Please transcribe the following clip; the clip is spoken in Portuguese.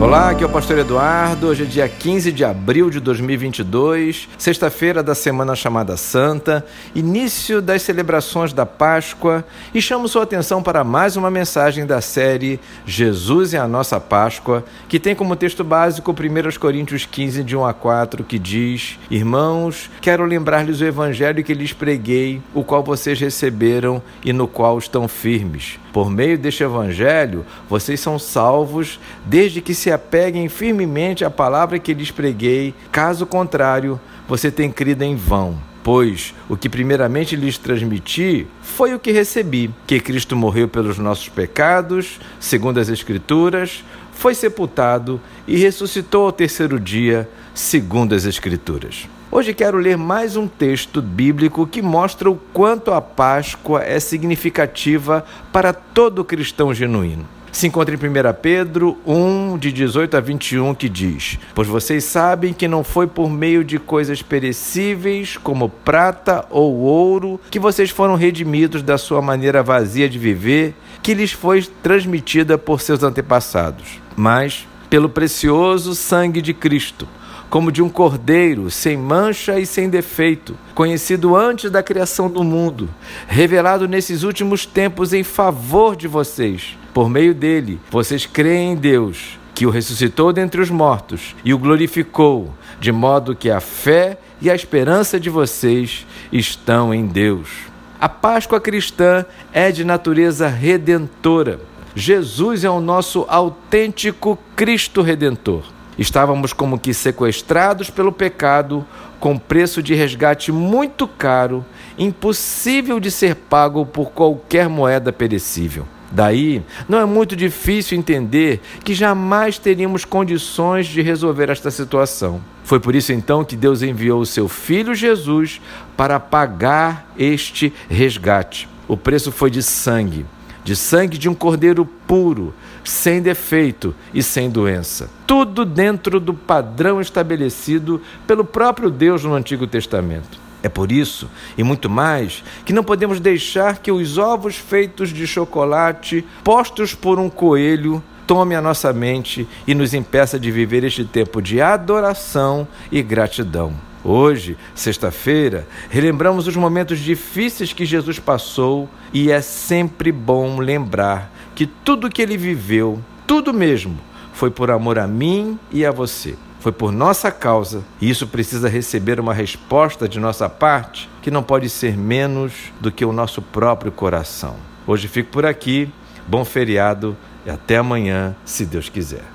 Olá, aqui é o Pastor Eduardo. Hoje é dia 15 de abril de 2022, sexta-feira da semana chamada Santa, início das celebrações da Páscoa, e chamo sua atenção para mais uma mensagem da série Jesus é a nossa Páscoa, que tem como texto básico 1 Coríntios 15, de 1 a 4, que diz: Irmãos, quero lembrar-lhes o evangelho que lhes preguei, o qual vocês receberam e no qual estão firmes. Por meio deste evangelho, vocês são salvos desde que se apeguem firmemente à palavra que lhes preguei, caso contrário, você tem crido em vão. Pois o que primeiramente lhes transmiti foi o que recebi: que Cristo morreu pelos nossos pecados, segundo as Escrituras, foi sepultado e ressuscitou ao terceiro dia, segundo as Escrituras. Hoje quero ler mais um texto bíblico que mostra o quanto a Páscoa é significativa para todo cristão genuíno se encontra em 1 Pedro 1, de 18 a 21, que diz: Pois vocês sabem que não foi por meio de coisas perecíveis, como prata ou ouro, que vocês foram redimidos da sua maneira vazia de viver, que lhes foi transmitida por seus antepassados, mas pelo precioso sangue de Cristo como de um cordeiro, sem mancha e sem defeito, conhecido antes da criação do mundo, revelado nesses últimos tempos em favor de vocês. Por meio dele, vocês creem em Deus, que o ressuscitou dentre os mortos e o glorificou, de modo que a fé e a esperança de vocês estão em Deus. A Páscoa cristã é de natureza redentora. Jesus é o nosso autêntico Cristo redentor. Estávamos como que sequestrados pelo pecado, com preço de resgate muito caro, impossível de ser pago por qualquer moeda perecível. Daí, não é muito difícil entender que jamais teríamos condições de resolver esta situação. Foi por isso então que Deus enviou o seu filho Jesus para pagar este resgate. O preço foi de sangue de sangue de um cordeiro puro, sem defeito e sem doença. Tudo dentro do padrão estabelecido pelo próprio Deus no Antigo Testamento. É por isso, e muito mais, que não podemos deixar que os ovos feitos de chocolate, postos por um coelho, tome a nossa mente e nos impeça de viver este tempo de adoração e gratidão. Hoje, sexta-feira, relembramos os momentos difíceis que Jesus passou e é sempre bom lembrar que tudo que ele viveu, tudo mesmo, foi por amor a mim e a você. Foi por nossa causa e isso precisa receber uma resposta de nossa parte que não pode ser menos do que o nosso próprio coração. Hoje fico por aqui, bom feriado e até amanhã, se Deus quiser.